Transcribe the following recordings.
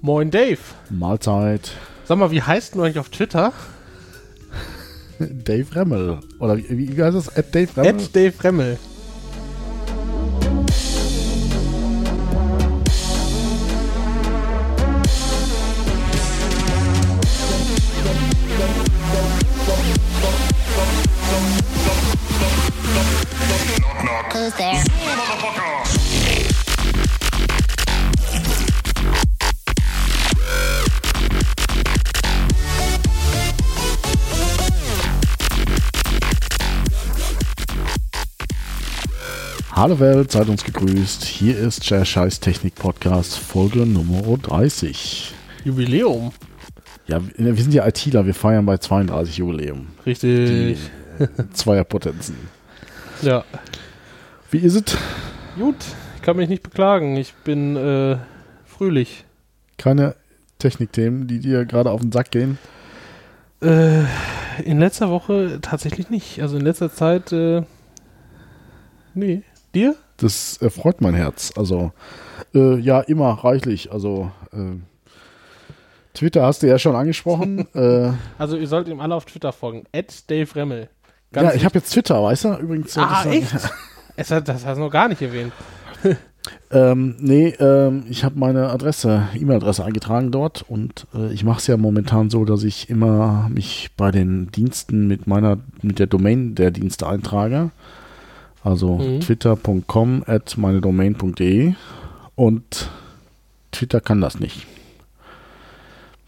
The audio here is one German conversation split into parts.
Moin Dave. Mahlzeit. Sag mal, wie heißt du eigentlich auf Twitter? Dave Remmel. Oder wie, wie heißt das? At Dave Remmel? At Dave Remmel. Hallo Welt, seid uns gegrüßt. Hier ist der Scheiß Technik Podcast, Folge Nummer 30. Jubiläum. Ja, wir sind ja ITler, wir feiern bei 32 Jubiläum. Richtig. Zweierpotenzen. Ja. Wie ist es? Gut, ich kann mich nicht beklagen. Ich bin äh, fröhlich. Keine Technikthemen, die dir gerade auf den Sack gehen? Äh, in letzter Woche tatsächlich nicht. Also in letzter Zeit, äh, nee. Dir? Das erfreut mein Herz. Also, äh, ja, immer reichlich. Also, äh, Twitter hast du ja schon angesprochen. äh, Also ihr sollt ihm alle auf Twitter folgen. At Dave Remmel. ja, ich habe jetzt Twitter, weißt du? Übrigens. Ah, echt? Es hat, das hast du noch gar nicht erwähnt. Ähm, nee, ähm, ich habe meine Adresse, E-Mail-Adresse eingetragen dort und äh, ich mache es ja momentan so, dass ich immer mich bei den Diensten mit meiner, mit der Domain der Dienste eintrage. Also Mhm. twitter.com at meine Domain.de und Twitter kann das nicht.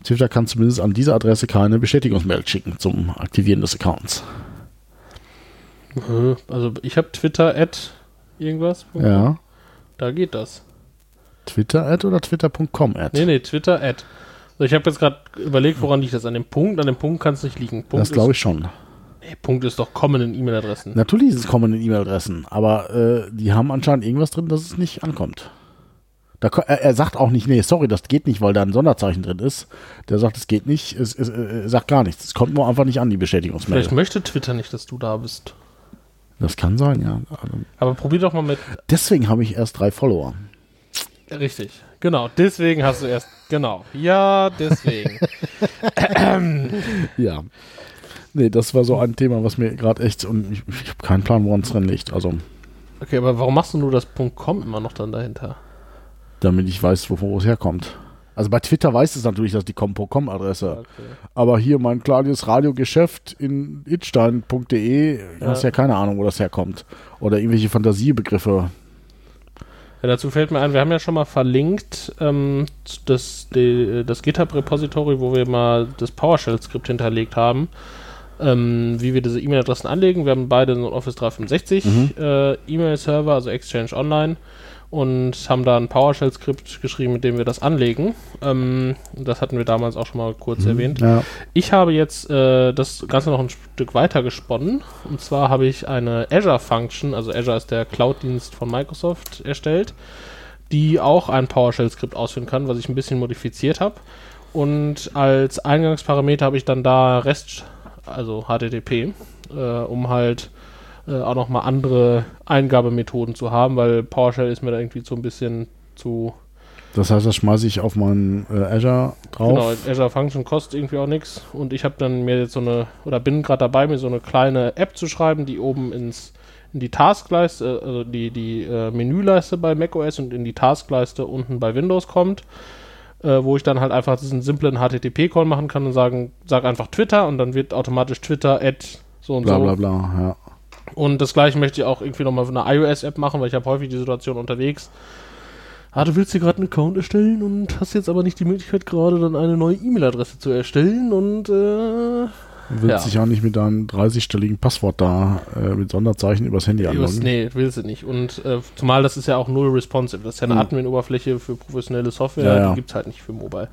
Twitter kann zumindest an diese Adresse keine Bestätigungsmail schicken zum Aktivieren des Accounts. Äh, Also ich habe Twitter at irgendwas. Ja. Da geht das. Twitter at oder twitter.com at? Nee, nee, Twitter at. So, ich habe jetzt gerade überlegt, woran liegt das? An dem Punkt? An dem Punkt kann es nicht liegen. Punkt das glaube ich schon. Nee, Punkt ist doch kommen in E-Mail-Adressen. Natürlich ist es kommende E-Mail-Adressen, aber äh, die haben anscheinend irgendwas drin, dass es nicht ankommt. Da, er, er sagt auch nicht, nee, sorry, das geht nicht, weil da ein Sonderzeichen drin ist. Der sagt, es geht nicht, es, es, äh, er sagt gar nichts. Es kommt nur einfach nicht an, die Bestätigungsmail. Vielleicht möchte Twitter nicht, dass du da bist. Das kann sein, ja. Aber probier doch mal mit. deswegen habe ich erst drei Follower. Richtig. Genau. Deswegen hast du erst. Genau. Ja, deswegen. Ja. Nee, das war so ein Thema, was mir gerade echt, und ich, ich habe keinen Plan, woran es drin liegt. Also, okay, aber warum machst du nur das .com immer noch dann dahinter? damit ich weiß, wovon es herkommt. Also bei Twitter weiß es natürlich, dass die com.com-Adresse Okay. Aber hier mein kleines Radiogeschäft in itstein.de, Ja. hast ja keine Ahnung, wo das herkommt. Oder irgendwelche Fantasiebegriffe. Ja, dazu fällt mir ein, wir haben ja schon mal verlinkt ähm, das, die, das GitHub-Repository, wo wir mal das PowerShell-Skript hinterlegt haben, ähm, wie wir diese E-Mail-Adressen anlegen. Wir haben beide so einen Office 365 äh, E-Mail-Server, also Exchange Online, und haben da ein PowerShell-Skript geschrieben, mit dem wir das anlegen. Ähm, das hatten wir damals auch schon mal kurz erwähnt. Ja. Ich habe jetzt äh, das Ganze noch ein Stück weiter gesponnen. Und zwar habe ich eine Azure Function, also Azure ist der Cloud-Dienst von Microsoft, erstellt, die auch ein PowerShell-Skript ausführen kann, was ich ein bisschen modifiziert habe. Und als Eingangsparameter habe ich dann da REST, also HTTP, äh, um halt äh, auch nochmal andere Eingabemethoden zu haben, weil PowerShell ist mir da irgendwie so ein bisschen zu Das heißt, das schmeiße ich auf meinen äh, Azure drauf. Genau, Azure Function kostet irgendwie auch nichts. Und ich habe dann mir jetzt so eine, oder bin gerade dabei, mir so eine kleine App zu schreiben, die oben ins, in die Taskleiste, also die, die äh, Menüleiste bei macOS und in die Taskleiste unten bei Windows kommt. Äh, wo ich dann halt einfach diesen simplen HTTP-Call machen kann und sagen, sag einfach Twitter und dann wird automatisch Twitter at so und Bla so. bla bla, ja. Und das gleiche möchte ich auch irgendwie nochmal für eine iOS-App machen, weil ich habe häufig die Situation unterwegs. Ah, du willst dir gerade einen Account erstellen und hast jetzt aber nicht die Möglichkeit, gerade dann eine neue E-Mail-Adresse zu erstellen und äh, Willst Ja. dich auch nicht mit deinem 30-stelligen Passwort da äh, mit Sonderzeichen übers Handy anloggen. nee, willst du nicht. Und äh, zumal das ist ja auch null responsive. Das ist ja eine Hm. Admin-Oberfläche für professionelle Software, Ja, ja. die gibt es halt nicht für Mobile.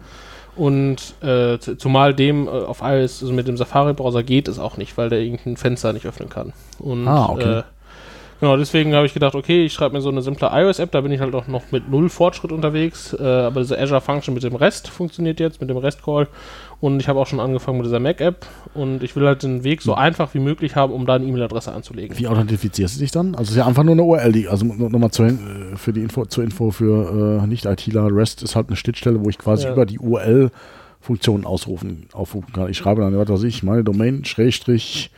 Und äh, zumal dem äh, auf iOS, also mit dem Safari-Browser geht es auch nicht, weil der irgendein Fenster nicht öffnen kann. Und Ah, okay. äh, Genau, deswegen habe ich gedacht, okay, ich schreibe mir so eine simple iOS-App, da bin ich halt auch noch mit null Fortschritt unterwegs, äh, aber diese Azure Function mit dem Rest funktioniert jetzt, mit dem REST-Call und ich habe auch schon angefangen mit dieser Mac-App und ich will halt den Weg so einfach wie möglich haben, um da eine E-Mail-Adresse anzulegen. Wie authentifizierst du dich dann? Also es ist ja einfach nur eine URL, die, also nochmal zur, äh, für die Info, zur Info für äh, Nicht-ITler, REST ist halt eine Schnittstelle, wo ich quasi Ja. über die URL Funktionen ausrufen, aufrufen kann. Ich schreibe dann, was weiß ich, meine Domain, Schrägstrich,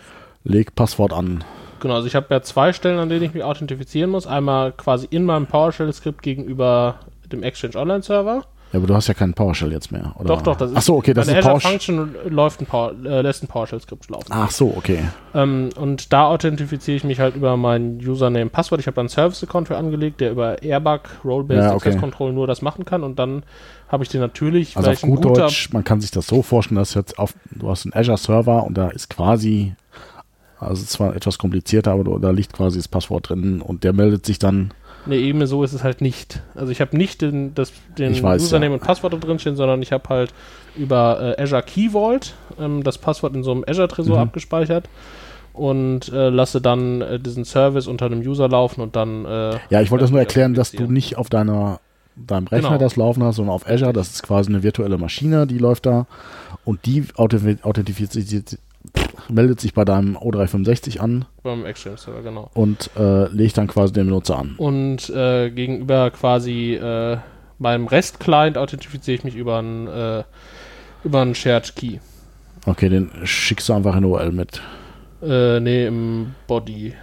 leg Passwort an. Genau, also ich habe ja zwei Stellen, an denen ich mich authentifizieren muss. Einmal quasi in meinem PowerShell-Skript gegenüber dem Exchange Online-Server. Ja, aber du hast ja keinen PowerShell jetzt mehr, oder? Doch, doch, das ist. Ach so, okay, das ist Azure PowerShell. Function läuft ein Power, äh, lässt ein PowerShell-Skript laufen. Ach so, okay. Ähm, und da authentifiziere ich mich halt über mein Username, Passwort. Ich habe da einen Service-Account für angelegt, der über Airbag, Role-Based Ja, okay. Access Control nur das machen kann. Und dann habe ich den natürlich, Also auf gut Deutsch, man kann sich das so vorstellen, dass jetzt auf, du hast einen Azure-Server und da ist quasi, also zwar etwas komplizierter, aber da liegt quasi das Passwort drin und der meldet sich dann, Ne, eben so ist es halt nicht. Also ich habe nicht den, das, den weiß, Username ja. und Passwort da drin stehen, sondern ich habe halt über äh, Azure Key Vault ähm, das Passwort in so einem Azure Tresor Mhm. abgespeichert und äh, lasse dann äh, diesen Service unter einem User laufen und dann äh, ja, ich wollte das nur Ja, erklären, dass du nicht auf deiner, deinem Rechner Genau. das laufen hast, sondern auf Azure, das ist quasi eine virtuelle Maschine, die läuft da und die authentifiziert, authentifiziert meldet sich bei deinem O365 an beim Exchange Server, genau. und äh, legt dann quasi den Benutzer an. Und äh, gegenüber quasi äh, meinem REST-Client authentifiziere ich mich über einen äh, über einen Shared Key. Okay, den schickst du einfach in OL mit. Äh, nee, im Body.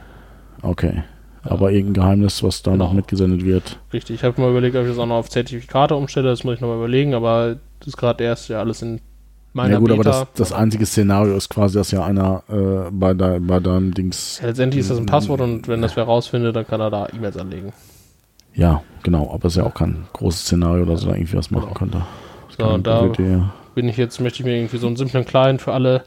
Okay. Aber irgendein Geheimnis, was da Genau. noch mitgesendet wird. Richtig, ich habe mal überlegt, ob ich das auch noch auf Zertifikate umstelle, das muss ich noch mal überlegen, aber das ist gerade erst ja alles in meiner ja gut, Beta. aber das, das einzige Szenario ist quasi, dass ja einer äh, bei, de, bei deinem Dings. ja, letztendlich ist das ein Passwort und wenn das wer rausfindet, dann kann er da E-Mails anlegen. Ja, genau, aber es ist ja auch kein großes Szenario, dass er da irgendwie was machen Genau. könnte. So, und da Idee. bin ich jetzt, möchte ich mir irgendwie so einen simplen Client für alle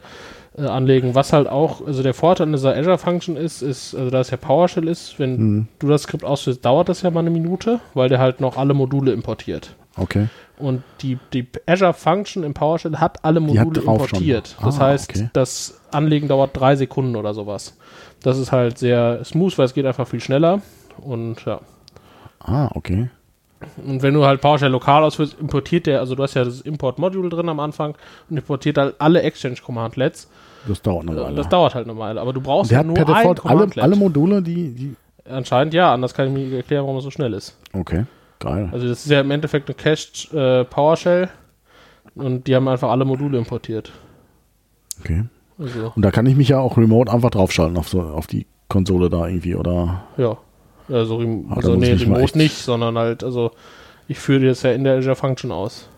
äh, anlegen. Was halt auch, also der Vorteil an dieser Azure Function ist, ist, also da es ja PowerShell ist, wenn Hm, du das Skript ausführst, dauert das ja mal eine Minute, weil der halt noch alle Module importiert. okay. Und die, die Azure Function im PowerShell hat alle hat Module schon. importiert. Das Ah, heißt, okay. das Anlegen dauert drei Sekunden oder sowas. Das ist halt sehr smooth, weil es geht einfach viel schneller. Und ja. Ah, okay. Und wenn du halt PowerShell lokal ausführst, importiert der, also du hast ja das Import-Module drin am Anfang und importiert halt alle Exchange-Commandlets. Das dauert eine Äh, Weile. Das dauert halt eine Weile. Aber du brauchst ja hat nur per Default alle, alle Module, die, die. Anscheinend ja, anders kann ich mir nicht erklären, warum es so schnell ist. Okay, geil. Also das ist ja im Endeffekt eine Cached äh, PowerShell und die haben einfach alle Module importiert. Okay. Also, Und da kann ich mich ja auch remote einfach draufschalten auf, so, auf die Konsole da irgendwie oder. ja. Also, Ah, also nee, ich mal Remote nicht, sondern halt, also ich führe das ja in der Azure Function aus.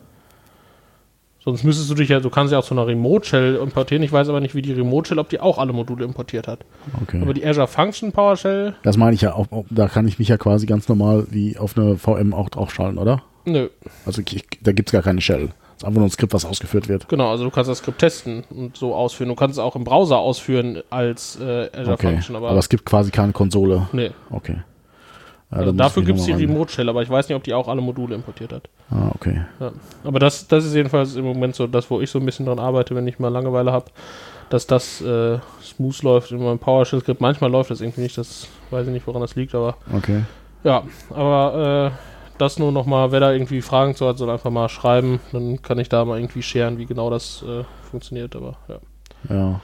Sonst müsstest du dich ja, du kannst ja auch zu einer Remote Shell importieren. Ich weiß aber nicht, wie die Remote Shell, ob die auch alle Module importiert hat. Okay. Aber die Azure Function PowerShell, Das meine ich ja auch, auch- da kann ich mich ja quasi ganz normal wie auf eine VM auch draufschalten, oder? nö. Also ich, da gibt es gar keine Shell. Es ist einfach nur ein Skript, was ausgeführt wird. Genau, also du kannst das Skript testen und so ausführen. Du kannst es auch im Browser ausführen als äh, Azure Okay. Function, aber, Aber, es gibt quasi keine Konsole. nee. Okay. Also muss dafür gibt es die. Remote Shell, aber ich weiß nicht, ob die auch alle Module importiert hat. Ah, okay. Ja. Aber das, das ist jedenfalls im Moment so das, wo ich so ein bisschen dran arbeite, wenn ich mal Langeweile habe, dass das äh, smooth läuft in meinem PowerShell-Skript. Manchmal läuft das irgendwie nicht, das weiß ich nicht, woran das liegt, aber Okay. ja, aber äh, das nur nochmal, wer da irgendwie Fragen zu hat, soll einfach mal schreiben, dann kann ich da mal irgendwie scheren, wie genau das äh, funktioniert, aber ja. Ja.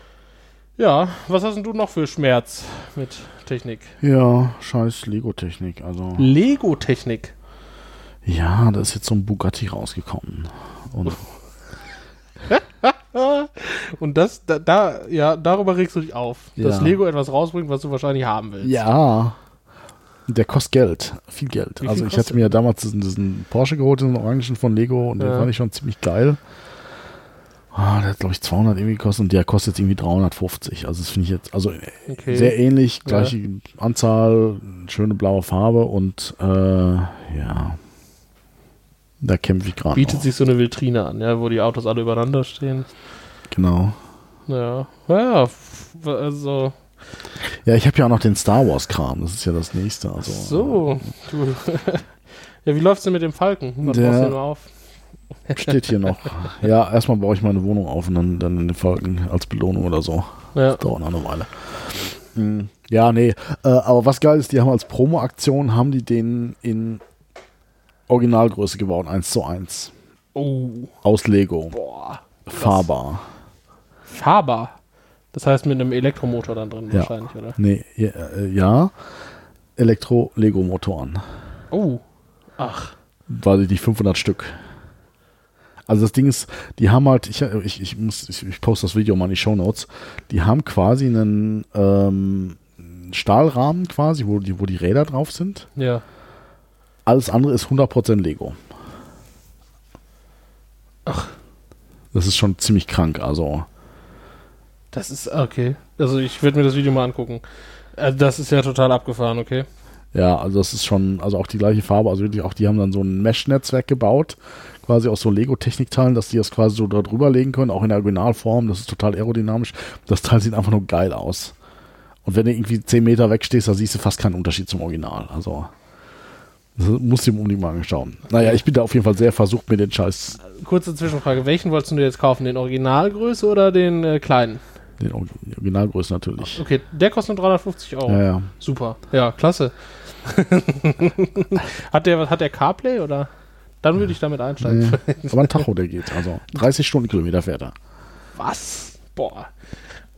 Ja, was hast denn du noch für Schmerz mit Technik? Ja, scheiß Lego-Technik. Also. Lego-Technik. Ja, da ist jetzt so ein Bugatti rausgekommen. Und Und das, da, da, ja, darüber regst du dich auf, dass Ja. Lego etwas rausbringt, was du wahrscheinlich haben willst. ja. Der kostet Geld. Viel Geld. Viel also ich hatte mir damals diesen, diesen Porsche geholt, diesen orangen von Lego und den Ja. fand ich schon ziemlich geil. Ah, der hat glaube ich 200 irgendwie gekostet und der kostet jetzt irgendwie 350. Also das finde ich jetzt, also Okay. sehr ähnlich, gleiche Anzahl, schöne blaue Farbe und äh, ja, da kämpfe ich gerade. Bietet noch. sich so eine Vitrine an, ja, wo die Autos alle übereinander stehen. Genau. Ja, ja, also, Ja, ich habe ja auch noch den Star Wars Kram. Das ist ja das nächste. Also so. Du, ja, wie läuft's denn mit dem Falken? Was Der- du denn auf? Steht hier noch. Ja, erstmal baue ich meine Wohnung auf und dann dann den Falken als Belohnung oder so. Ja, Das dauert noch eine Weile. Mhm. Ja, nee. Äh, aber was geil ist, die haben als Promo-Aktion, haben die den in Originalgröße gebaut, 1 zu 1. Oh, Aus Lego. boah. Fahrbar. Fahrbar. Das heißt mit einem Elektromotor dann drin Ja. wahrscheinlich, oder? Nee, ja, äh, ja. Elektro-Lego-Motoren. Oh. Ach. Weil die 500 Stück. Also das Ding ist, die haben halt, ich, ich, ich muss, ich, ich poste das Video mal in die Show Notes. Die haben quasi einen ähm, Stahlrahmen quasi, wo die, wo die Räder drauf sind. Ja. Alles andere ist 100% Lego. Ach. Das ist schon ziemlich krank, also. Das ist okay. Also ich würde mir das Video mal angucken. Also das ist ja total abgefahren, okay? Ja, also das ist schon, also auch die gleiche Farbe, also wirklich auch, die haben dann so ein Mesh-Netzwerk gebaut, quasi aus so Lego-Technikteilen, dass die das quasi so da drüber legen können, auch in der Originalform, das ist total aerodynamisch. Das Teil sieht einfach nur geil aus. Und wenn du irgendwie 10 Meter wegstehst, da siehst du fast keinen Unterschied zum Original. Also, das musst du dir unbedingt mal anschauen. Naja, ich bin da auf jeden Fall sehr versucht, mir den Scheiß, Kurze Zwischenfrage. Welchen wolltest du jetzt kaufen? Den Originalgröße oder den äh, kleinen? den Or- Originalgröße natürlich. Okay, der kostet nur 350 Euro. Ja, ja. Super. Ja, klasse. hat der hat der CarPlay oder? Dann würde ich damit einsteigen. Nee, aber ein Tacho, der geht. Also 30 Stundenkilometer fährt er. Was? Boah.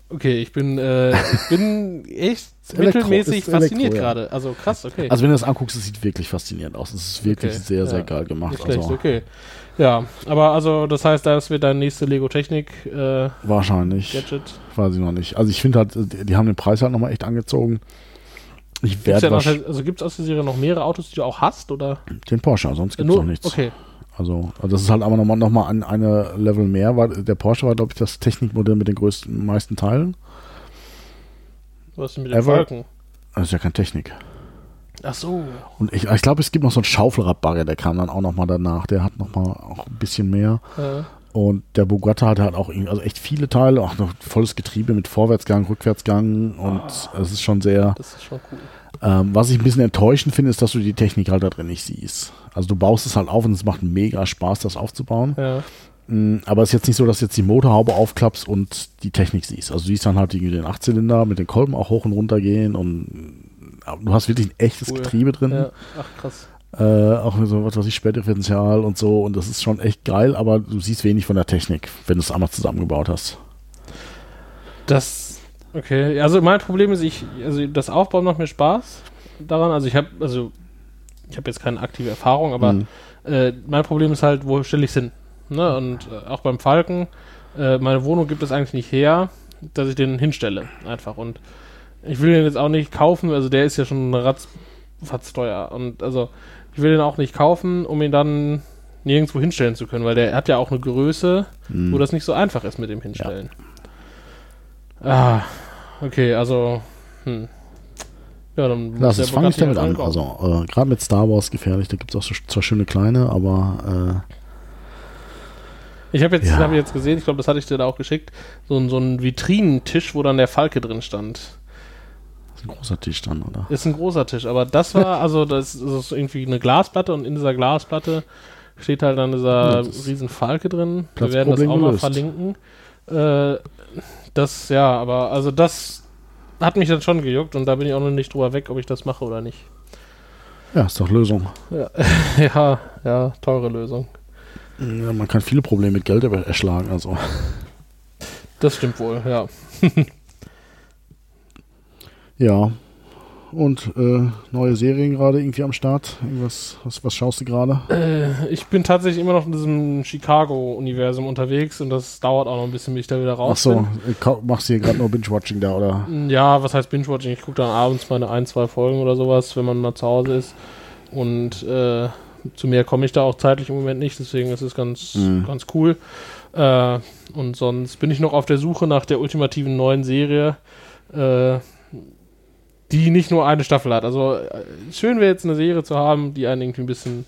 Okay, ich bin, äh, ich bin echt Elektro, mittelmäßig fasziniert ja. gerade. Also krass, okay. Also wenn du das anguckst, es sieht wirklich faszinierend aus. Es ist wirklich Okay, sehr, sehr ja. geil gemacht. Nicht schlecht, Also okay. Ja, aber also das heißt, das wird dein nächste Lego Technik äh, wahrscheinlich. Gadget. Weiß ich noch nicht. Also ich finde halt, die, die haben den Preis halt nochmal echt angezogen. Ich werde ja also gibt es aus der Serie noch mehrere Autos, die du auch hast oder den Porsche, sonst gibt es noch nichts. Okay, Also, also das ist halt aber nochmal noch mal ein, eine Level mehr, weil der Porsche war, glaube ich, das Technikmodell mit den größten, meisten Teilen. was ist denn mit den Falken? Das ist ja keine Technik. Ach so. Und ich, ich glaube, es gibt noch so einen Schaufelradbagger, der kam dann auch nochmal danach. Der hat nochmal auch ein bisschen mehr. Äh, Und der Bugatti hat halt auch also echt viele Teile, auch noch volles Getriebe mit Vorwärtsgang, Rückwärtsgang und es ist schon sehr. das ist schon cool. Ähm, was ich ein bisschen enttäuschend finde, ist, dass du die Technik halt da drin nicht siehst. Also du baust es halt auf und es macht mega Spaß, das aufzubauen. Ja. Mm, Aber es ist jetzt nicht so, dass du jetzt die Motorhaube aufklappst und die Technik siehst. Also du siehst dann halt den Achtzylinder mit den Kolben auch hoch und runter gehen und du hast wirklich ein echtes Cool. Getriebe drin. ja. Ach krass. Äh, auch so was weiß ich, Spätdifferential und so. Und das ist schon echt geil, aber du siehst wenig von der Technik, wenn du es einmal zusammengebaut hast. Das, okay. Also mein Problem ist, ich, also das Aufbauen macht mir Spaß daran. Also ich habe, also ich habe jetzt keine aktive Erfahrung, aber Mhm. äh, mein Problem ist halt, wo stelle ich es hin? Ne? Und äh, auch beim Falken, äh, meine Wohnung gibt es eigentlich nicht her, dass ich den hinstelle, einfach. Und ich will den jetzt auch nicht kaufen, also der ist ja schon ratz, teuer. Und also ich will den auch nicht kaufen, um ihn dann nirgendwo hinstellen zu können, weil der hat ja auch eine Größe, Mhm. wo das nicht so einfach ist mit dem Hinstellen. Ah, okay, also, hm. Ja, dann Lass der es, fang nicht Bugatti damit an. bauen. Also, äh, gerade mit Star Wars gefährlich, da gibt es auch so, zwar schöne kleine, aber Ich habe jetzt, Ja. hab ich jetzt gesehen, ich glaube, das hatte ich dir da auch geschickt, so, so ein Vitrinentisch, wo dann der Falke drin stand. Ist ein großer Tisch dann, oder? Ist ein großer Tisch, aber das war, also das ist, irgendwie eine Glasplatte und in dieser Glasplatte steht halt dann dieser Ja, riesen Falke drin. Wir werden das auch mal gelöst. verlinken. Äh, das, ja, aber also das hat mich dann schon gejuckt und da bin ich auch noch nicht drüber weg, ob ich das mache oder nicht. Ja, ist doch Lösung. ja, ja, teure Lösung. Ja, man kann viele Probleme mit Geld erschlagen, also. Das stimmt wohl, ja. Ja. Und äh, neue Serien gerade irgendwie am Start. Irgendwas, was, was schaust du gerade? Äh, ich bin tatsächlich immer noch in diesem Chicago-Universum unterwegs und das dauert auch noch ein bisschen, bis ich da wieder raus Ach so, äh, kau- machst du hier gerade nur Binge-Watching da, oder? bin. Ja, was heißt Binge-Watching? Ich gucke dann abends meine ein, zwei Folgen oder sowas, wenn man mal zu Hause ist. Und äh, zu mehr komme ich da auch zeitlich im Moment nicht, deswegen ist es ganz, Mhm. ganz cool. Äh, und sonst bin ich noch auf der Suche nach der ultimativen neuen Serie, äh, die nicht nur eine Staffel hat. Also äh, schön wäre jetzt eine Serie zu haben, die einen irgendwie ein bisschen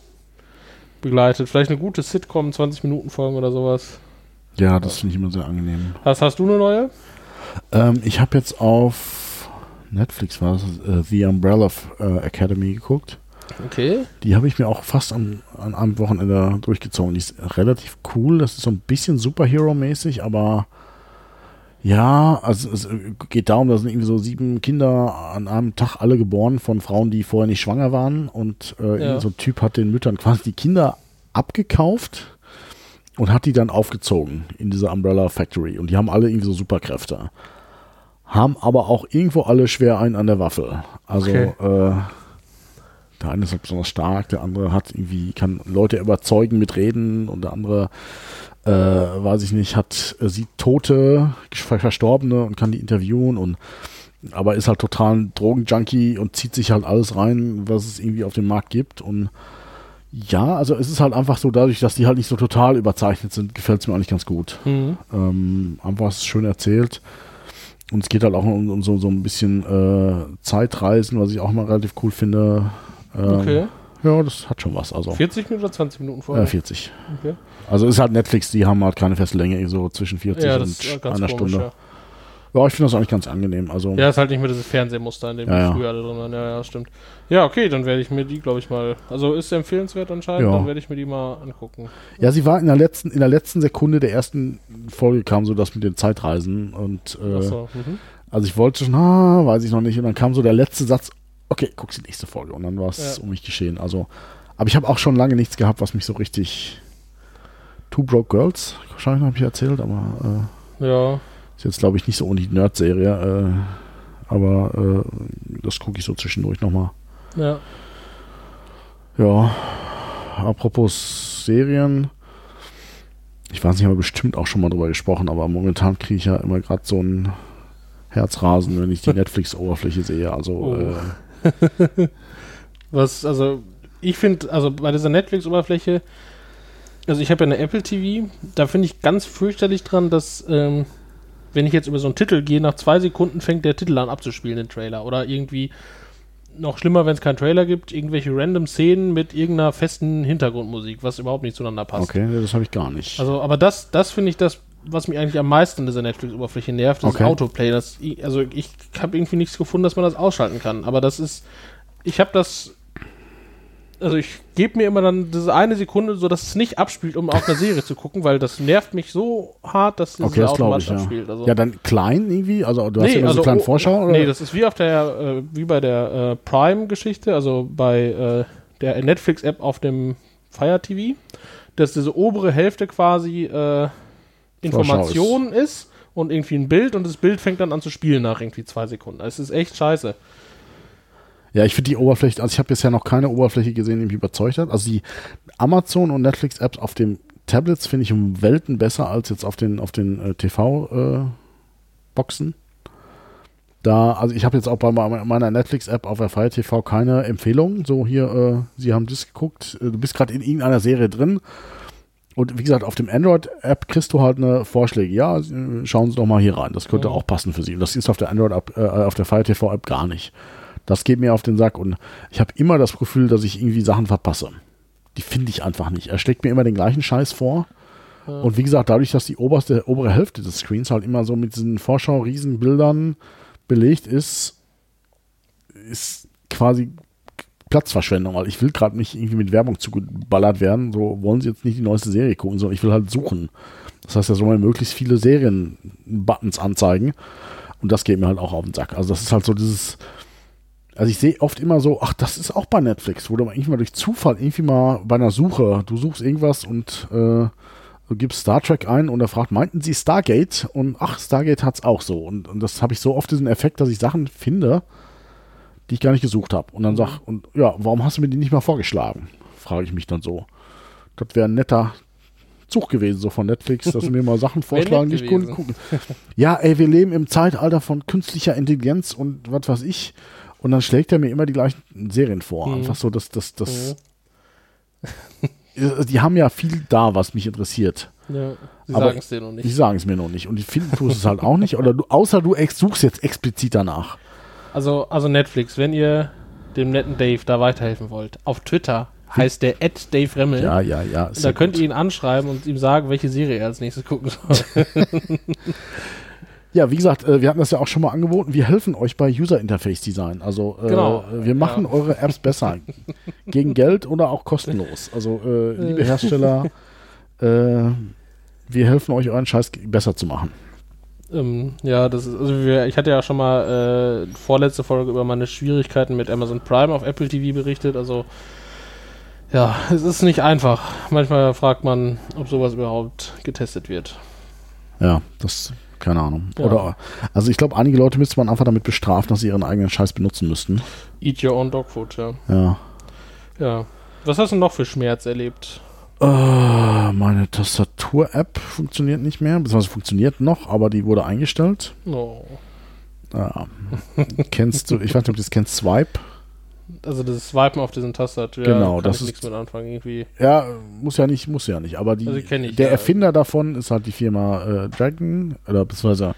begleitet. Vielleicht eine gute Sitcom, 20 Minuten Folgen oder sowas. Ja, das finde ich immer sehr angenehm. Hast, hast du eine neue? Ähm, ich habe jetzt auf Netflix war das, äh, The Umbrella äh, Academy geguckt. Okay. Die habe ich mir auch fast am, an einem Wochenende durchgezogen. Die ist relativ cool. Das ist so ein bisschen Superhero-mäßig, aber Ja, also es geht darum, da sind irgendwie so sieben Kinder an einem Tag alle geboren von Frauen, die vorher nicht schwanger waren. Und äh, Ja. so ein Typ hat den Müttern quasi die Kinder abgekauft und hat die dann aufgezogen in diese Umbrella Factory. Und die haben alle irgendwie so Superkräfte. Haben aber auch irgendwo alle schwer einen an der Waffel. Also Okay. äh, der eine ist halt besonders stark, der andere hat irgendwie, kann Leute überzeugen mit Reden und der andere äh, weiß ich nicht, hat, äh, sieht Tote, Ver- Verstorbene und kann die interviewen und aber ist halt total ein Drogenjunkie und zieht sich halt alles rein, was es irgendwie auf dem Markt gibt und ja, also es ist halt einfach so, dadurch, dass die halt nicht so total überzeichnet sind, gefällt es mir eigentlich ganz gut. Mhm. Ähm, einfach ist schön erzählt. Und es geht halt auch um, um so, so ein bisschen äh, Zeitreisen, was ich auch mal relativ cool finde. Ähm, Okay. Ja, das hat schon was. Also 40 Minuten oder 20 Minuten vorher? äh, 40. Okay. Also ist halt Netflix, die haben halt keine feste Länge, so zwischen 40 Ja, das ist und ganz einer komisch, Stunde. Ja, ich finde das eigentlich ganz angenehm. Also Ja, ist halt nicht mehr dieses Fernsehmuster, in dem Ja, ja. früher alle drin waren. Ja, ja, stimmt. Ja, okay, dann werde ich mir die, glaube ich, mal. Also ist empfehlenswert anscheinend, Ja. dann werde ich mir die mal angucken. Ja, sie war in der letzten, in der letzten Sekunde der ersten Folge kam so das mit den Zeitreisen und äh, Achso, mhm. also ich wollte schon, ah, weiß ich noch nicht und dann kam so der letzte Satz, okay, guckst die nächste Folge und dann war es Ja. um mich geschehen. Also, aber ich habe auch schon lange nichts gehabt, was mich so richtig Two Broke Girls, wahrscheinlich habe ich erzählt, aber Ja, äh, ist jetzt glaube ich nicht so die Nerd-Serie, äh, aber äh, das gucke ich so zwischendurch nochmal. ja. Ja, apropos Serien. Ich weiß nicht, haben wir bestimmt auch schon mal drüber gesprochen, aber momentan kriege ich ja immer gerade so ein Herzrasen, wenn ich die Netflix-Oberfläche sehe. Also, Oh. äh, Was, also, ich finde, also bei dieser Netflix-Oberfläche, also ich habe ja eine Apple TV, da finde ich ganz fürchterlich dran, dass, ähm, wenn ich jetzt über so einen Titel gehe, nach zwei Sekunden fängt der Titel an abzuspielen, den Trailer. Oder irgendwie, noch schlimmer, wenn es keinen Trailer gibt, irgendwelche random Szenen mit irgendeiner festen Hintergrundmusik, was überhaupt nicht zueinander passt. okay, das habe ich gar nicht. Also, aber das, das finde ich das, was mich eigentlich am meisten an dieser Netflix-Oberfläche nervt, das Okay. Autoplay. Das, also ich habe irgendwie nichts gefunden, dass man das ausschalten kann. Aber das ist, ich habe das, also ich gebe mir immer dann diese eine Sekunde, so dass es nicht abspielt, um auf eine Serie zu gucken, weil das nervt mich so hart, dass es okay, das automatisch ich, ja. abspielt. Also, Ja, dann klein irgendwie? Also, du hast Nee, ja immer so also, eine kleine oh, Vorschau? Oder? Nee, das ist wie auf der, äh, wie bei der äh, Prime-Geschichte, also bei äh, der Netflix-App auf dem Fire TV, dass diese obere Hälfte quasi äh, Information ist. und irgendwie ein Bild und das Bild fängt dann an zu spielen nach irgendwie zwei Sekunden. Es ist echt scheiße. Ja, ich finde die Oberfläche, also ich habe bisher noch keine Oberfläche gesehen, die mich überzeugt hat. Also die Amazon und Netflix-Apps auf dem Tablets finde ich um Welten besser als jetzt auf den, auf den äh, TV-Boxen. da, also ich habe jetzt auch bei me- meiner Netflix-App auf der Fire TV keine Empfehlung. So hier, äh, Sie haben das geguckt, äh, du bist gerade in irgendeiner Serie drin. Und wie gesagt, auf dem Android-App kriegst du halt eine Vorschläge. Ja, schauen Sie doch mal hier rein. Das könnte Mhm. auch passen für Sie. Und das ist auf der Android-App, äh, auf der Fire TV-App gar nicht. Das geht mir auf den Sack und ich habe immer das Gefühl, dass ich irgendwie Sachen verpasse. Die finde ich einfach nicht. Er schlägt mir immer den gleichen Scheiß vor. Und wie gesagt, dadurch, dass die oberste, obere Hälfte des Screens halt immer so mit diesen Vorschau-Riesenbildern belegt ist, ist quasi Platzverschwendung, weil ich will gerade nicht irgendwie mit Werbung zugeballert werden. So wollen sie jetzt nicht die neueste Serie gucken, sondern ich will halt suchen. Das heißt, da soll man möglichst viele Serien-Buttons anzeigen. Und das geht mir halt auch auf den Sack. Also das ist halt so dieses, also ich sehe oft immer so, ach, das ist auch bei Netflix, wo du mal irgendwie mal durch Zufall irgendwie mal bei einer Suche, du suchst irgendwas und äh, du gibst Star Trek ein und er fragt, meinten sie Stargate? Und ach, Stargate hat's auch so. Und, und das habe ich so oft diesen Effekt, dass ich Sachen finde, die ich gar nicht gesucht habe. Und dann sag, und ja, warum hast du mir die nicht mal vorgeschlagen? Frage ich mich dann so. Das wäre ein netter Zug gewesen, so von Netflix, dass sie mir mal Sachen vorschlagen, die ich gucken. Ja, ey, wir leben im Zeitalter von künstlicher Intelligenz und was weiß ich. Und dann schlägt er mir immer die gleichen Serien vor. Mhm. Einfach so, dass das, das, die haben ja viel da, was mich interessiert. Ja, sie sagen es dir noch Die nicht. sagen es mir noch nicht. Und ich finde, tust es halt auch nicht. Oder du, außer du suchst jetzt explizit danach. Also, also Netflix, wenn ihr dem netten Dave da weiterhelfen wollt, auf Twitter heißt der at Dave Remmel. Ja, ja, ja. da könnt gut. ihr ihn anschreiben und ihm sagen, welche Serie er als nächstes gucken soll. Ja, wie gesagt, äh, wir hatten das ja auch schon mal angeboten. Wir helfen euch bei User Interface Design. Also äh, Genau. wir machen Ja. eure Apps besser. Gegen Geld oder auch kostenlos. Also äh, liebe Hersteller, äh, wir helfen euch, euren Scheiß besser zu machen. Ähm, ja, das ist, also wir, ich hatte ja schon mal äh, vorletzte Folge über meine Schwierigkeiten mit Amazon Prime auf Apple TV berichtet. Also ja, es ist nicht einfach. Manchmal fragt man, ob sowas überhaupt getestet wird. Ja, das, keine Ahnung. Ja. Oder, also ich glaube, einige Leute müsste man einfach damit bestrafen, dass sie ihren eigenen Scheiß benutzen müssten. Eat your own dog food, ja. Ja. Ja. Was hast du noch für Schmerz erlebt? Äh, meine Tastatur-App funktioniert nicht mehr, beziehungsweise funktioniert noch, aber die wurde eingestellt. Oh. Ja. kennst du, ich weiß nicht, ob du das kennst, Swipe? Also das Swipen auf diesen Tastatur, Genau, kann das ich ist- nichts mit anfangen irgendwie. Ja, muss ja nicht, muss ja nicht, aber die, Also ich, der ja. Erfinder davon ist halt die Firma äh, Dragon, oder beziehungsweise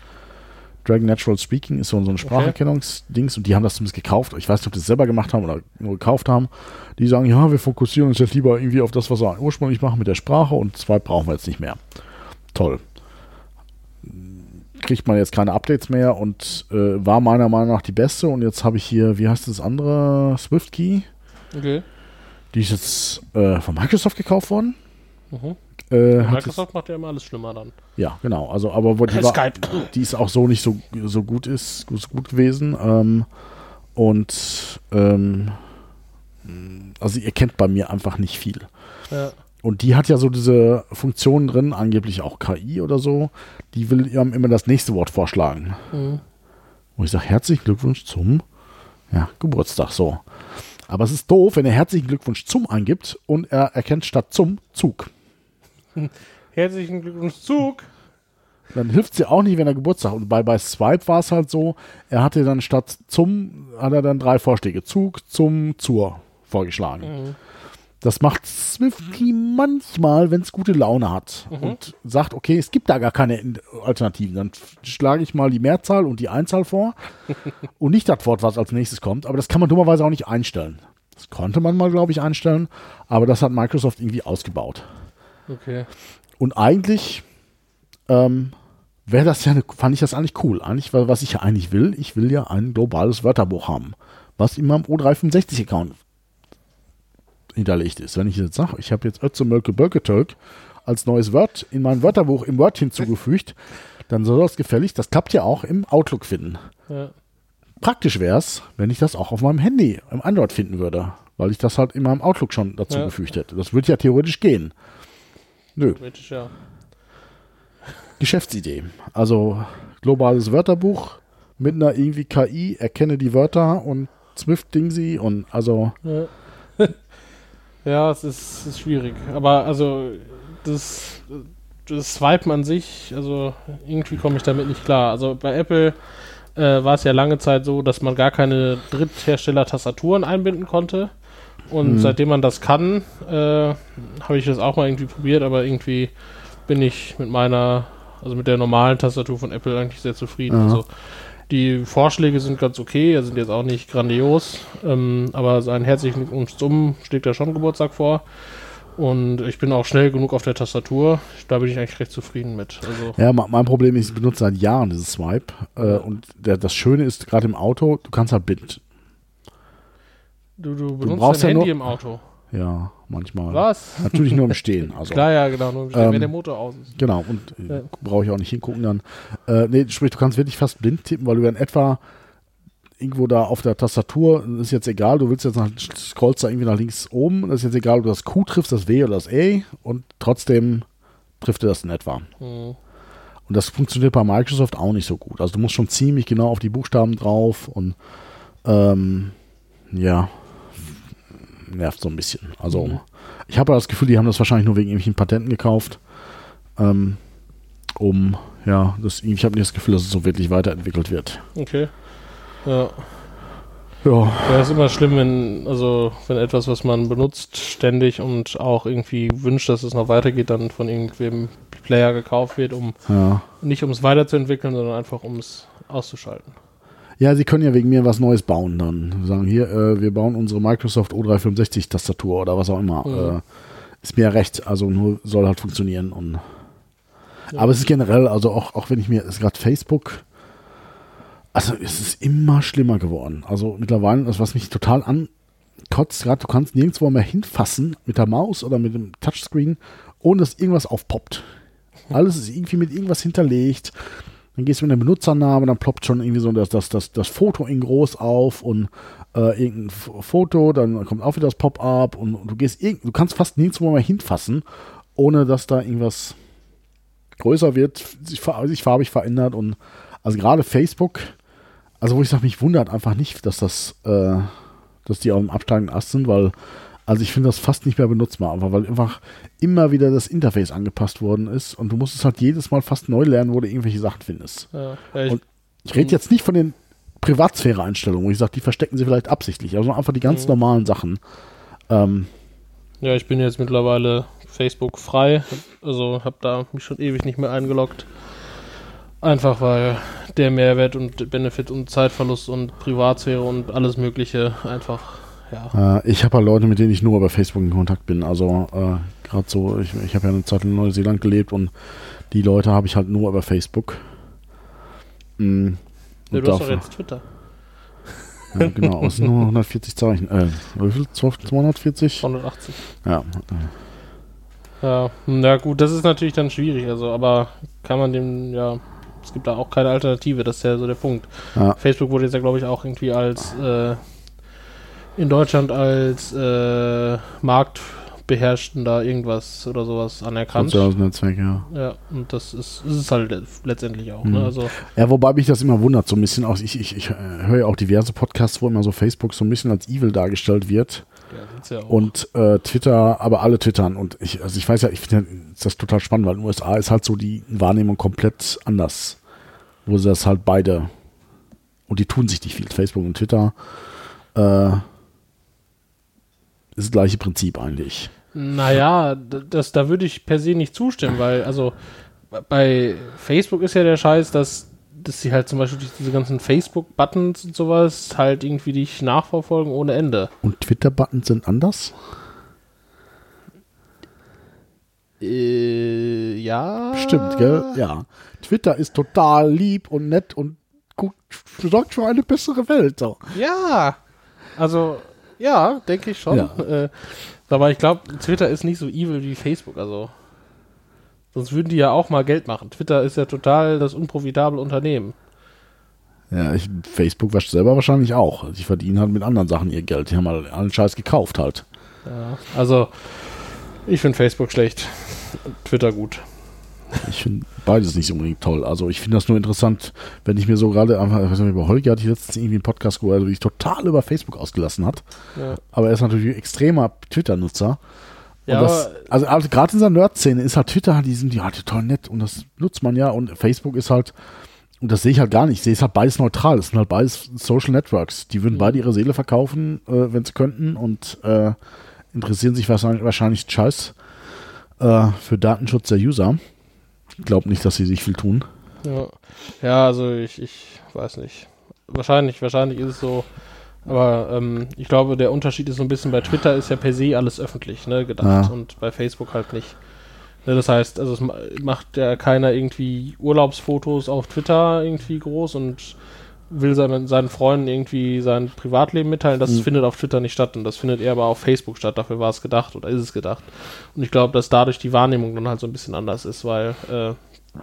Dragon Natural Speaking ist so, so ein Spracherkennungsdings und die haben das zumindest gekauft. Ich weiß nicht, ob die es selber gemacht haben oder nur gekauft haben. Die sagen, ja, wir fokussieren uns jetzt lieber irgendwie auf das, was wir ursprünglich machen mit der Sprache und zwei brauchen wir jetzt nicht mehr. Toll. Kriegt man jetzt keine Updates mehr und äh, war meiner Meinung nach die beste und jetzt habe ich hier, wie heißt das andere, Swift Key, Okay. die ist jetzt äh, von Microsoft gekauft worden. Mhm. Äh, Microsoft macht ja immer alles schlimmer dann. Ja, genau. Also, aber wo die, war, die ist auch so nicht so, so gut ist, so gut gewesen. Ähm, und ähm, also ihr kennt bei mir einfach nicht viel. Ja. Und die hat ja so diese Funktionen drin, angeblich auch KI oder so. Die will ihr immer das nächste Wort vorschlagen. Mhm. Wo ich sage, herzlichen Glückwunsch zum ja, Geburtstag. So. Aber es ist doof, wenn er herzlichen Glückwunsch zum eingibt und er erkennt statt zum Zug. Herzlichen Glückwunsch, Zug. Dann hilft sie auch nicht, wenn er Geburtstag hat. Und bei, bei Swipe war es halt so, er hatte dann statt zum, hat er dann drei Vorschläge. Zug, zum, zur vorgeschlagen. Mhm. Das macht Swifty manchmal, wenn es gute Laune hat und sagt, okay, es gibt da gar keine In- Alternativen. Dann schlage ich mal die Mehrzahl und die Einzahl vor und nicht das Wort, was als nächstes kommt. Aber das kann man dummerweise auch nicht einstellen. Das konnte man mal, glaube ich, einstellen, aber das hat Microsoft irgendwie ausgebaut. Okay. Und eigentlich ähm, wäre das ja, eine, fand ich das eigentlich cool. Eigentlich, weil was ich ja eigentlich will, ich will ja ein globales Wörterbuch haben, was in meinem O365-Account hinterlegt ist. Wenn ich jetzt sage, ich habe jetzt Ötze Mölke Bölketölk als neues Wort in mein Wörterbuch im Word hinzugefügt, dann soll das gefällig, das klappt ja auch im Outlook finden. Ja. Praktisch wäre es, wenn ich das auch auf meinem Handy im Android finden würde, weil ich das halt in meinem Outlook schon dazu Ja. gefügt hätte. Das würde ja theoretisch gehen. Nö. Theoretisch, ja. Geschäftsidee. Also globales Wörterbuch mit einer irgendwie KI, erkenne die Wörter und Swift-Dingsy und also Ja, ja es, ist, ist schwierig. Aber also das, das Swipen an sich, also irgendwie komme ich damit nicht klar. Also bei Apple äh, war es ja lange Zeit so, dass man gar keine Dritthersteller-Tastaturen einbinden konnte. Und Mhm. seitdem man das kann, äh, habe ich das auch mal irgendwie probiert, aber irgendwie bin ich mit meiner, also mit der normalen Tastatur von Apple eigentlich sehr zufrieden. Aha. Also die Vorschläge sind ganz okay, sind jetzt auch nicht grandios, ähm, aber sein herzlichen Glückwunsch zum steht da schon Geburtstag vor. Und ich bin auch schnell genug auf der Tastatur. Da bin ich eigentlich recht zufrieden mit. Also, ja, me- mein Problem ist, ich benutze seit Jahren dieses Swipe äh, und der, das Schöne ist, gerade im Auto, du kannst halt blind. du, du benutzt brauchst dein ja Handy nur- im Auto. Ja, manchmal. Was? Natürlich nur im Stehen. Also. Klar, ja, genau. Nur Ähm, wenn der Motor aus ist. Genau, und äh, Ja. brauche ich auch nicht hingucken dann. Äh, nee, sprich, du kannst wirklich fast blind tippen, weil du in etwa irgendwo da auf der Tastatur, ist jetzt egal, du willst jetzt nach, scrollst da irgendwie nach links oben, das ist jetzt egal, ob du das Q triffst, das W oder das E und trotzdem trifft er das in etwa. Hm. Und das funktioniert bei Microsoft auch nicht so gut. Also du musst schon ziemlich genau auf die Buchstaben drauf und ähm, ja, nervt so ein bisschen. Also Mhm. ich habe das Gefühl, die haben das wahrscheinlich nur wegen irgendwelchen Patenten gekauft, ähm, um, ja, das, ich habe nicht das Gefühl, dass es so wirklich weiterentwickelt wird. Okay. Ja. Ja, Ja, ist immer schlimm, wenn, also, wenn etwas, was man benutzt, ständig und auch irgendwie wünscht, dass es noch weitergeht, dann von irgendwem Player gekauft wird, um ja. nicht um es weiterzuentwickeln, sondern einfach um es auszuschalten. Ja, sie können ja wegen mir was Neues bauen dann. Wir sagen hier, äh, wir bauen unsere Microsoft O365 Tastatur oder was auch immer. Mhm. Äh, ist mir ja recht, also nur soll halt funktionieren. Und Aber es ist generell, also auch, auch wenn ich mir, es ist gerade Facebook, also es ist immer schlimmer geworden. Also mittlerweile, das was mich total ankotzt, gerade du kannst nirgendwo mehr hinfassen mit der Maus oder mit dem Touchscreen, ohne dass irgendwas aufpoppt. Alles ist irgendwie mit irgendwas hinterlegt. Dann gehst du mit dem Benutzernamen, dann ploppt schon irgendwie so das, das, das, das Foto in groß auf und äh, irgendein Foto, dann kommt auch wieder das Pop-up und, und du gehst irgend, du kannst fast nirgendwo mehr hinfassen, ohne dass da irgendwas größer wird, sich, sich farbig verändert und also gerade Facebook, also wo ich sage, mich wundert einfach nicht, dass das, äh, dass die auf dem absteigenden Ast sind, weil also ich finde das fast nicht mehr benutzbar, einfach weil einfach immer wieder das Interface angepasst worden ist und du musst es halt jedes Mal fast neu lernen, wo du irgendwelche Sachen findest. Ja, ja, ich, Und- Ich rede jetzt nicht von den Privatsphäre-Einstellungen, wo ich sage, die verstecken sie vielleicht absichtlich, also einfach die ganz Mhm. normalen Sachen. Ähm, ja, ich bin jetzt mittlerweile Facebook frei. Also habe da mich schon ewig nicht mehr eingeloggt. Einfach weil der Mehrwert und Benefit und Zeitverlust und Privatsphäre und alles Mögliche einfach, ja. Äh, ich habe halt Leute, mit denen ich nur über Facebook in Kontakt bin. Also äh, gerade so, ich, ich habe ja eine Zeit in Neuseeland gelebt und die Leute habe ich halt nur über Facebook. Mm, Ja, du hast doch jetzt Twitter. ja, genau, es sind nur 140 Zeichen. Äh, wie viel? 240? 280. Ja. Ja, na gut, das ist natürlich dann schwierig, also, aber kann man dem, ja, es gibt da auch keine Alternative, das ist ja so der Punkt. Ja. Facebook wurde jetzt ja, glaube ich, auch irgendwie als, äh, in Deutschland als äh, marktbeherrschender irgendwas oder sowas anerkannt. Soziales Netzwerk, ja. Ja, und das ist, ist es halt letztendlich auch, Mhm. ne, also, Ja, wobei mich das immer wundert, so ein bisschen auch. Ich, ich, ich äh, höre ja auch diverse Podcasts, wo immer so Facebook so ein bisschen als evil dargestellt wird. ja, ja auch. Und äh, Twitter, aber alle twittern. Und ich, also ich weiß ja, ich finde das total spannend, weil in den USA ist halt so die Wahrnehmung komplett anders. Wo sie das halt beide, und die tun sich nicht viel, Facebook und Twitter, äh, ist das gleiche Prinzip eigentlich. Naja, das, da würde ich per se nicht zustimmen, weil, also, bei Facebook ist ja der Scheiß, dass, dass sie halt zum Beispiel diese ganzen Facebook-Buttons und sowas halt irgendwie dich nachverfolgen ohne Ende. Und Twitter-Buttons sind anders? Äh, ja. Stimmt, gell? Ja. Twitter ist total lieb und nett und guckt, sorgt für eine bessere Welt. So. Ja. Also, ja, denke ich schon. Ja. Äh, aber ich glaube, Twitter ist nicht so evil wie Facebook, also. Sonst würden die ja auch mal Geld machen. Twitter ist ja total das unprofitable Unternehmen. Ja, ich, Facebook wäscht selber wahrscheinlich auch. Die verdienen halt mit anderen Sachen ihr Geld. Die haben halt allen Scheiß gekauft halt. Ja, also ich finde Facebook schlecht, Twitter gut. Ich finde beides nicht unbedingt toll. Also ich finde das nur interessant, wenn ich mir so gerade einfach, ich weiß nicht, über Holger hatte ich letztens irgendwie einen Podcast gehört, der sich total über Facebook ausgelassen hat. Ja, Aber er ist natürlich ein extremer Twitter-Nutzer. Ja, das, also, also gerade in dieser Nerd-Szene ist halt Twitter, die sind ja total nett und das nutzt man ja und Facebook ist halt, und das sehe ich halt gar nicht, ich sehe es halt beides neutral, das sind halt beides Social Networks, die würden beide ihre Seele verkaufen, äh, wenn sie könnten und äh, interessieren sich wahrscheinlich, wahrscheinlich Scheiß äh, für Datenschutz der User. Ich glaube nicht, dass sie sich viel tun. ja. ja also ich, ich weiß nicht. Wahrscheinlich, wahrscheinlich ist es so. Aber ähm, ich glaube, der Unterschied ist so ein bisschen, bei Twitter ist ja per se alles öffentlich, ne, gedacht. Ja. Und bei Facebook halt nicht. Ne, das heißt, also es ma- macht ja keiner irgendwie Urlaubsfotos auf Twitter irgendwie groß und will seinen, seinen Freunden irgendwie sein Privatleben mitteilen. Das Mhm. findet auf Twitter nicht statt und das findet eher aber auf Facebook statt. Dafür war es gedacht oder ist es gedacht. Und ich glaube, dass dadurch die Wahrnehmung dann halt so ein bisschen anders ist, weil äh,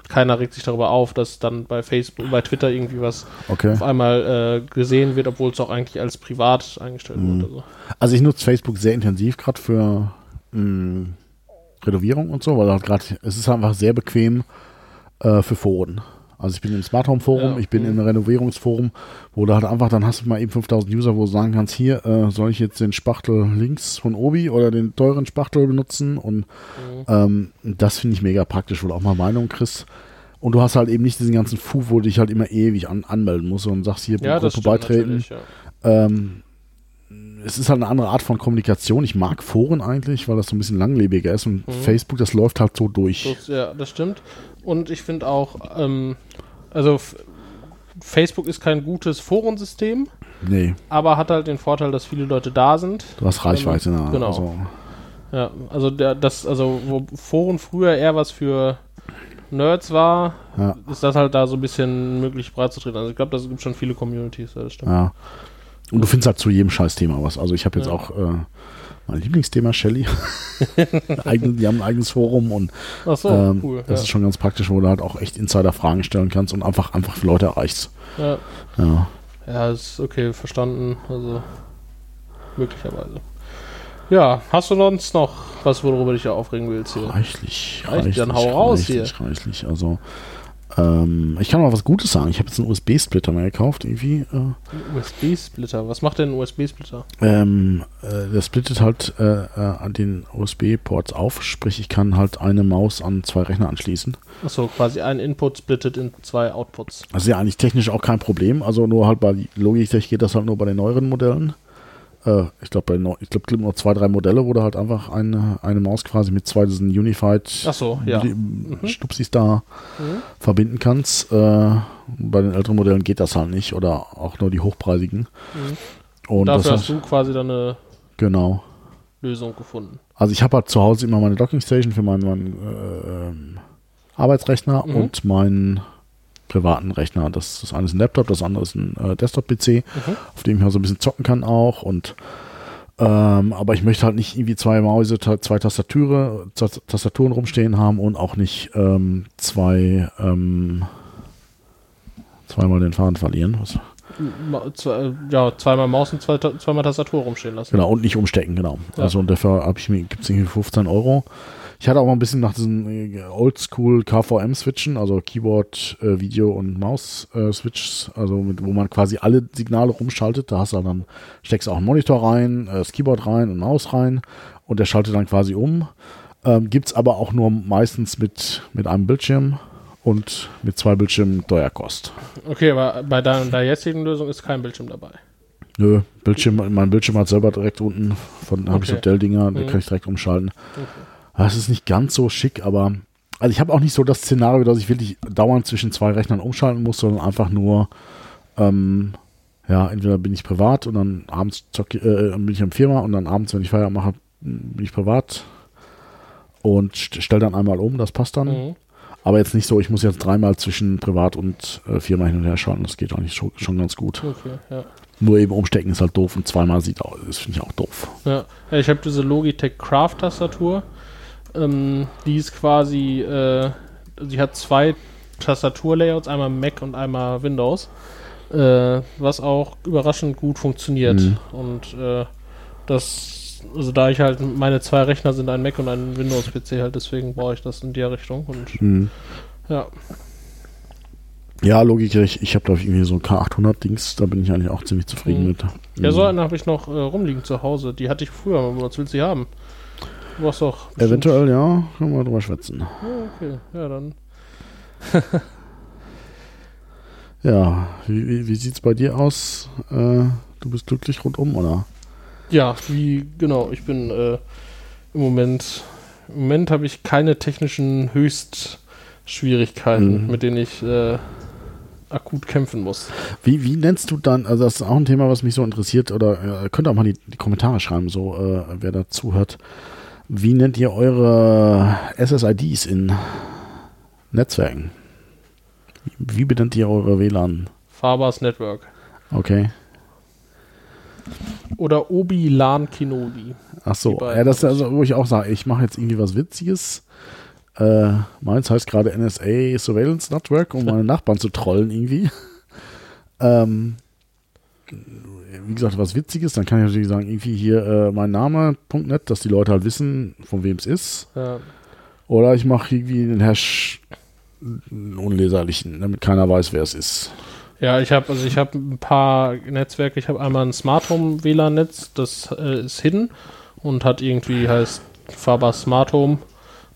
keiner regt sich darüber auf, dass dann bei Facebook, bei Twitter irgendwie was Okay. auf einmal äh, gesehen wird, obwohl es auch eigentlich als privat eingestellt Mhm. wurde. So. Also ich nutze Facebook sehr intensiv, gerade für mh, Renovierung und so, weil halt gerade, es ist einfach sehr bequem äh, für Foren. Also ich bin im Smart Home Forum, Ja, ich bin mhm. im Renovierungsforum, wo du halt einfach, dann hast du mal eben 5000 User, wo du sagen kannst, hier, äh, soll ich jetzt den Spachtel links von Obi oder den teuren Spachtel benutzen und ähm, das finde ich mega praktisch, wo du auch mal Meinung kriegst. Und du hast halt eben nicht diesen ganzen Fu, wo du dich halt immer ewig an, anmelden musst und sagst, hier, Ja, Gruppe beitreten. ja. Ähm, es ist halt eine andere Art von Kommunikation. Ich mag Foren eigentlich, weil das so ein bisschen langlebiger ist und Mhm. Facebook, das läuft halt so durch. Das, ja, das stimmt. Und ich finde auch, ähm, also Facebook ist kein gutes Forensystem, Nee, aber hat halt den Vorteil, dass viele Leute da sind. du hast Reichweite. Ähm, ne? genau. Also, Ja, also der, das, also wo Foren früher eher was für Nerds war, Ja. ist das halt da so ein bisschen möglich breit zu treten. Also ich glaube, das gibt schon viele Communities, ja, das stimmt. ja. Und du findest halt zu jedem Scheißthema was. Also ich habe jetzt Ja. auch äh, mein Lieblingsthema Shelly. Die haben ein eigenes Forum und so, ähm, cool. das ja. ist schon ganz praktisch, wo du halt auch echt Insider-Fragen stellen kannst und einfach, einfach für Leute erreichst. ja. Ja. ja, ist okay, verstanden. Also, möglicherweise. Ja, hast du sonst noch was, worüber du dich ja aufregen willst hier? Reichlich, Reichlich, dann hau raus reichlich, Reichlich, also. Ähm, ich kann mal was Gutes sagen. Ich habe jetzt einen USB-Splitter mir gekauft, irgendwie. Äh, USB-Splitter. Was macht denn ein USB-Splitter? ähm, äh, der splittet halt äh, äh, an den USB-Ports auf, sprich, ich kann halt eine Maus an zwei Rechner anschließen. Achso, quasi ein Input splittet in zwei Outputs. Ist ja eigentlich technisch auch kein Problem. Also nur halt bei Logitech geht das halt nur bei den neueren Modellen. Äh, ich glaube, ich glaube, es gibt nur zwei, drei Modelle, wo du halt einfach eine, eine Maus quasi mit zwei diesen Unified Achso, ja. die- Stupsis da Mhm. verbinden kannst. Äh, bei den älteren Modellen geht das halt nicht oder auch nur die hochpreisigen. Mhm. Und Dafür hast du quasi dann eine genau. Lösung gefunden. Also ich habe halt zu Hause immer meine Dockingstation für meinen, meinen äh, ähm, Arbeitsrechner Mhm. und meinen privaten Rechner. Das, das eine ist ein Laptop, das andere ist ein äh, Desktop-PC, Mhm. auf dem ich mal so ein bisschen zocken kann auch. Und ähm, aber ich möchte halt nicht irgendwie zwei Mäuse, zwei Tastature, Ta- Tastaturen rumstehen haben und auch nicht ähm, zwei ähm, zweimal den Faden verlieren. Was? Ja, zweimal Maus und zwei, zweimal Tastatur rumstehen lassen. Genau, und nicht umstecken, genau. Ja. Also und dafür habe ich mir, gibt es irgendwie 15 Euro. Ich hatte auch mal ein bisschen nach diesen äh, Oldschool KVM-Switchen, also Keyboard, äh, Video und Maus-Switches, also mit, wo man quasi alle Signale rumschaltet. Da hast du dann, steckst auch einen Monitor rein, äh, das Keyboard rein und Maus rein und der schaltet dann quasi um. Ähm, gibt es aber auch nur meistens mit, mit einem Bildschirm und mit zwei Bildschirmen Steuerkost. Okay, aber bei deiner, deiner jetzigen Lösung ist kein Bildschirm dabei. Nö, Bildschirm, mein Bildschirm hat selber direkt unten, von habe ich so Okay. Dell-Dinger, den Mhm. kann ich direkt umschalten. Okay. Das ist nicht ganz so schick, aber also ich habe auch nicht so das Szenario, dass ich wirklich dauernd zwischen zwei Rechnern umschalten muss, sondern einfach nur, ähm, ja, entweder bin ich privat und dann abends zocke, äh, bin ich der Firma und dann abends, wenn ich Feierabend mache, bin ich privat und st stelle dann einmal um, das passt dann. Mhm. Aber jetzt nicht so, ich muss jetzt dreimal zwischen privat und äh, Firma hin und her schalten, das geht eigentlich schon, schon ganz gut. Okay, ja. Nur eben umstecken ist halt doof und zweimal sieht aus, das finde ich auch doof. Ja, ich habe diese Logitech Craft Tastatur. Ähm, die ist quasi, äh, sie hat zwei Tastaturlayouts, einmal Mac und einmal Windows, äh, was auch überraschend gut funktioniert. Mhm. Und äh, das, also da ich halt, meine zwei Rechner sind ein Mac und ein Windows-PC halt, deswegen brauche ich das in der Richtung. Und Mhm. ja, Ja, Logik, ich, ich habe da irgendwie so ein K800-Dings, da bin ich eigentlich auch ziemlich zufrieden Mhm. mit. ja, so Mhm. eine habe ich noch äh, rumliegen zu Hause. Die hatte ich früher, aber was willst du haben? Hast doch. Eventuell, ja, können wir drüber schwätzen. Ja, okay, ja, dann. Ja, wie, wie, wie sieht's bei dir aus? Äh, du bist glücklich rundum, oder? Ja, wie, genau, ich bin äh, im Moment, im Moment habe ich keine technischen Höchstschwierigkeiten, Mhm. mit denen ich äh, akut kämpfen muss. Wie, wie nennst du dann, also das ist auch ein Thema, was mich so interessiert, oder äh, könnt ihr auch mal die, die Kommentare schreiben, so äh, wer da zuhört. Wie nennt ihr eure SSIDs in Netzwerken? Wie benennt ihr eure WLAN? Fabers Network. Okay. Oder Obi Lan Kenobi. Ach so, ja, das ist also, wo ich auch sage, ich mache jetzt irgendwie was Witziges. Äh, meins heißt gerade NSA Surveillance Network, um meine Nachbarn zu trollen irgendwie. ähm, wie gesagt, was Witziges, dann kann ich natürlich sagen, irgendwie hier äh, mein Name.net, dass die Leute halt wissen, von wem es ist. Ja, Oder ich mache irgendwie den Hash einen unleserlichen, damit keiner weiß, wer es ist. ja ich habe also ich habe ein paar Netzwerke. Ich habe einmal ein Smart Home WLAN Netz, das äh, ist hidden und hat irgendwie heißt Faber Smart Home.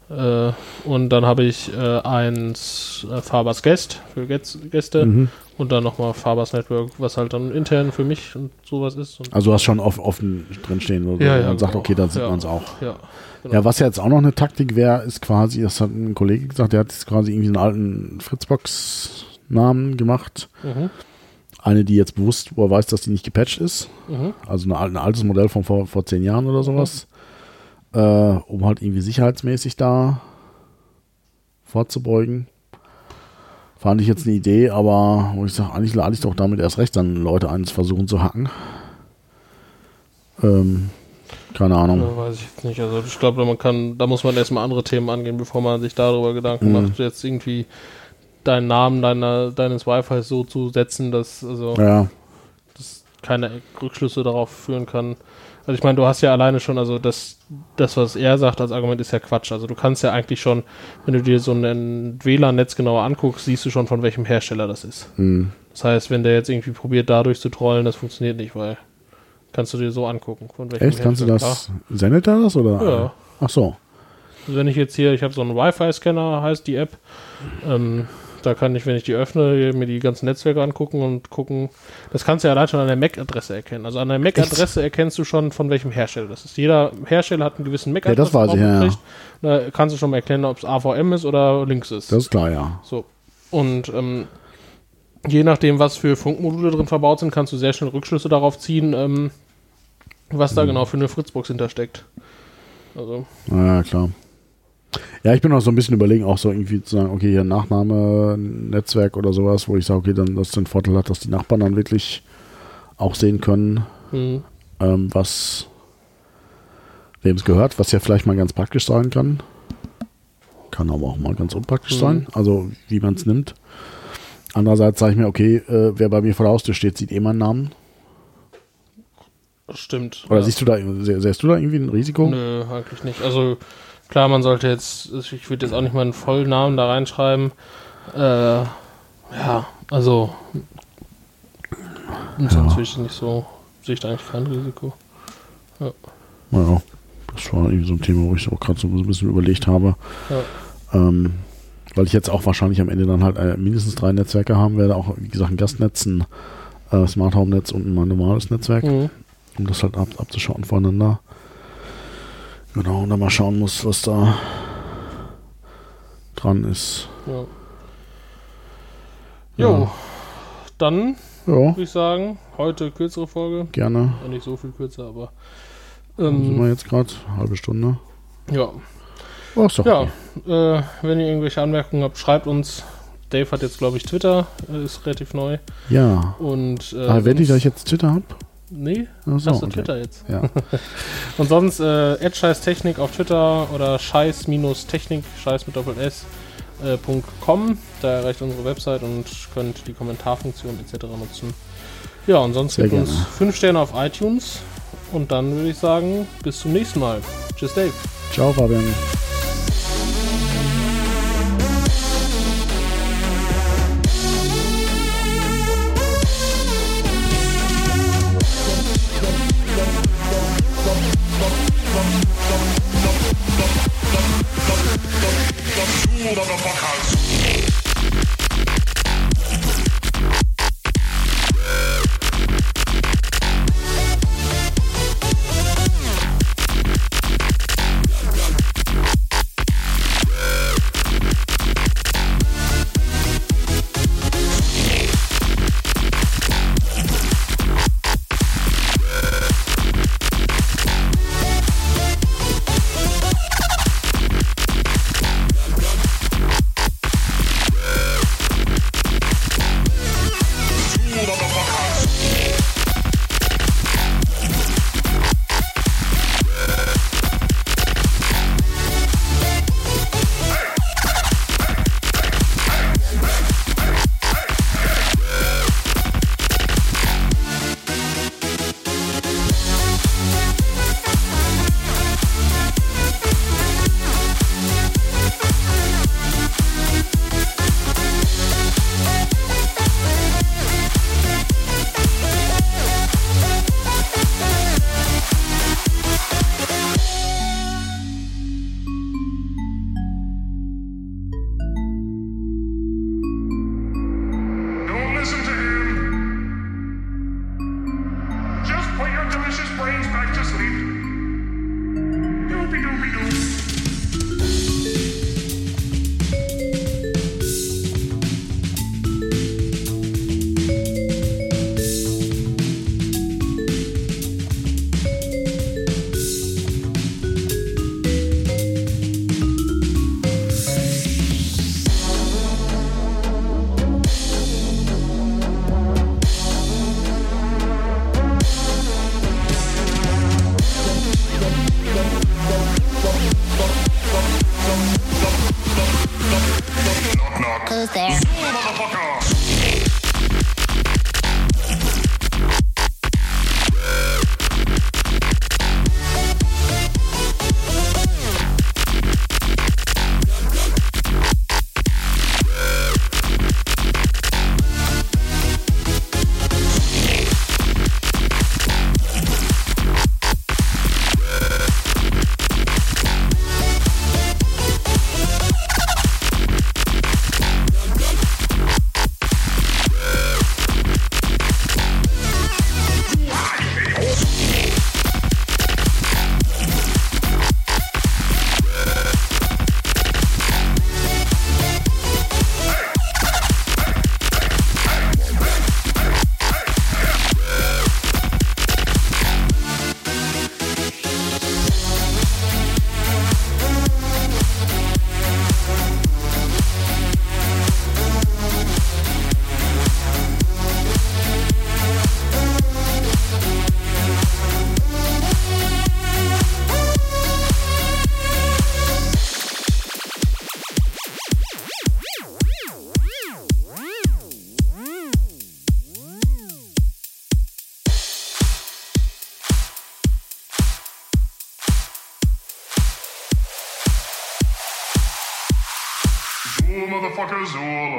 Äh, und dann habe ich äh, eins äh, Fabers Guest für Gäst- Gäste. Mhm. Und dann nochmal Fabers Network, was halt dann intern für mich und sowas ist. Und Also du hast schon off, offen drinstehen oder. Ja, ja, und sagt, genau. okay, dann sieht Ja. man es auch. ja, genau. Ja, was jetzt auch noch eine Taktik wäre, ist quasi, das hat ein Kollege gesagt, der hat jetzt quasi irgendwie einen alten Fritzbox-Namen gemacht. Mhm. Eine, die jetzt bewusst, wo er weiß, dass die nicht gepatcht ist. Mhm. Also eine, ein altes Modell von vor, vor zehn Jahren oder sowas. Äh, um halt irgendwie sicherheitsmäßig da vorzubeugen. Fand ich jetzt eine Idee, aber wo ich sage, eigentlich lade ich doch damit erst recht dann Leute eines versuchen zu hacken. Ähm, Keine Ahnung. Ja, weiß ich jetzt nicht. Also ich glaube, man kann, da muss man erstmal andere Themen angehen, bevor man sich darüber Gedanken Mhm. macht, jetzt irgendwie deinen Namen deiner, deines Wi-Fi so zu setzen, dass also Ja, das keine Rückschlüsse darauf führen kann. Also ich meine, du hast ja alleine schon, also das, das, was er sagt als Argument, ist ja Quatsch. Also du kannst ja eigentlich schon, wenn du dir so ein WLAN-Netz genauer anguckst, siehst du schon, von welchem Hersteller das ist. hm. Das heißt, wenn der jetzt irgendwie probiert, dadurch zu trollen, das funktioniert nicht, weil kannst du dir so angucken, von welchem echt, kannst du Hersteller. das, sendet er das oder? Ja. Ach so. Also wenn ich jetzt hier, ich habe so einen Wi-Fi-Scanner, heißt die App. Ähm, da kann ich, wenn ich die öffne, mir die ganzen Netzwerke angucken und gucken. Das kannst du ja allein schon an der MAC-Adresse erkennen. Also an der MAC-Adresse erkennst du schon, von welchem Hersteller das ist. Jeder Hersteller hat einen gewissen Ja, das weiß ich, ja. Da kannst du schon mal erkennen, ob es AVM ist oder Links ist. Das ist klar, ja. So. Und ähm, je nachdem, was für Funkmodule drin verbaut sind, kannst du sehr schnell Rückschlüsse darauf ziehen, ähm, was Mhm. da genau für eine Fritzbox hintersteckt. Also, Ja, klar. Ja, ich bin auch so ein bisschen überlegen, auch so irgendwie zu sagen, okay, hier Nachname, Netzwerk oder sowas, wo ich sage, okay, dann das den Vorteil hat, dass die Nachbarn dann wirklich auch sehen können, hm, ähm, was wem es gehört, was ja vielleicht mal ganz praktisch sein kann. Kann aber auch mal ganz unpraktisch Mhm. sein, also wie man es nimmt. Andererseits sage ich mir, okay, äh, wer bei mir vor der Haustür steht, sieht eh meinen Namen. Stimmt. Oder ja. siehst du da, sähst du da irgendwie ein Risiko? Nö, eigentlich nicht. Also klar, man sollte jetzt, ich würde jetzt auch nicht meinen Vollnamen da reinschreiben. Äh, ja, also ist Ja. natürlich nicht so, sehe ich da eigentlich kein Risiko. Naja, das war irgendwie so ein Thema, wo ich auch gerade so ein bisschen überlegt habe. Ja. Ähm, weil ich jetzt auch wahrscheinlich am Ende dann halt äh, mindestens drei Netzwerke haben werde. Auch, wie gesagt, ein Gastnetz, ein äh, Smart Home Netz und ein normales Netzwerk, Mhm. Um das halt ab, abzuschauen voneinander. Genau, und dann mal schauen muss, was da dran ist. Ja. Jo, Ja. dann würde ich sagen, heute kürzere Folge. gerne. Ja, nicht so viel kürzer, aber Wo sind wir ähm, jetzt gerade? Halbe Stunde. ja. Oh, ist doch Ja, okay. äh, wenn ihr irgendwelche Anmerkungen habt, schreibt uns. Dave hat jetzt, glaube ich, Twitter, äh, ist relativ neu. Ja. Und äh, wenn ich, dass ich jetzt Twitter habe? Nee, Achso, hast du okay. Twitter jetzt. Ja. Und sonst äh, Technik auf Twitter oder scheiß-technik, scheiß mit Doppel S, äh, .com. Da erreicht unsere Website und könnt die Kommentarfunktion etc. nutzen. Ja, und sonst Sehr gibt uns gerne. 5 Sterne auf iTunes. Und dann würde ich sagen, bis zum nächsten Mal. Tschüss, Dave. Ciao, Fabian.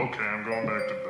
Okay, I'm going back to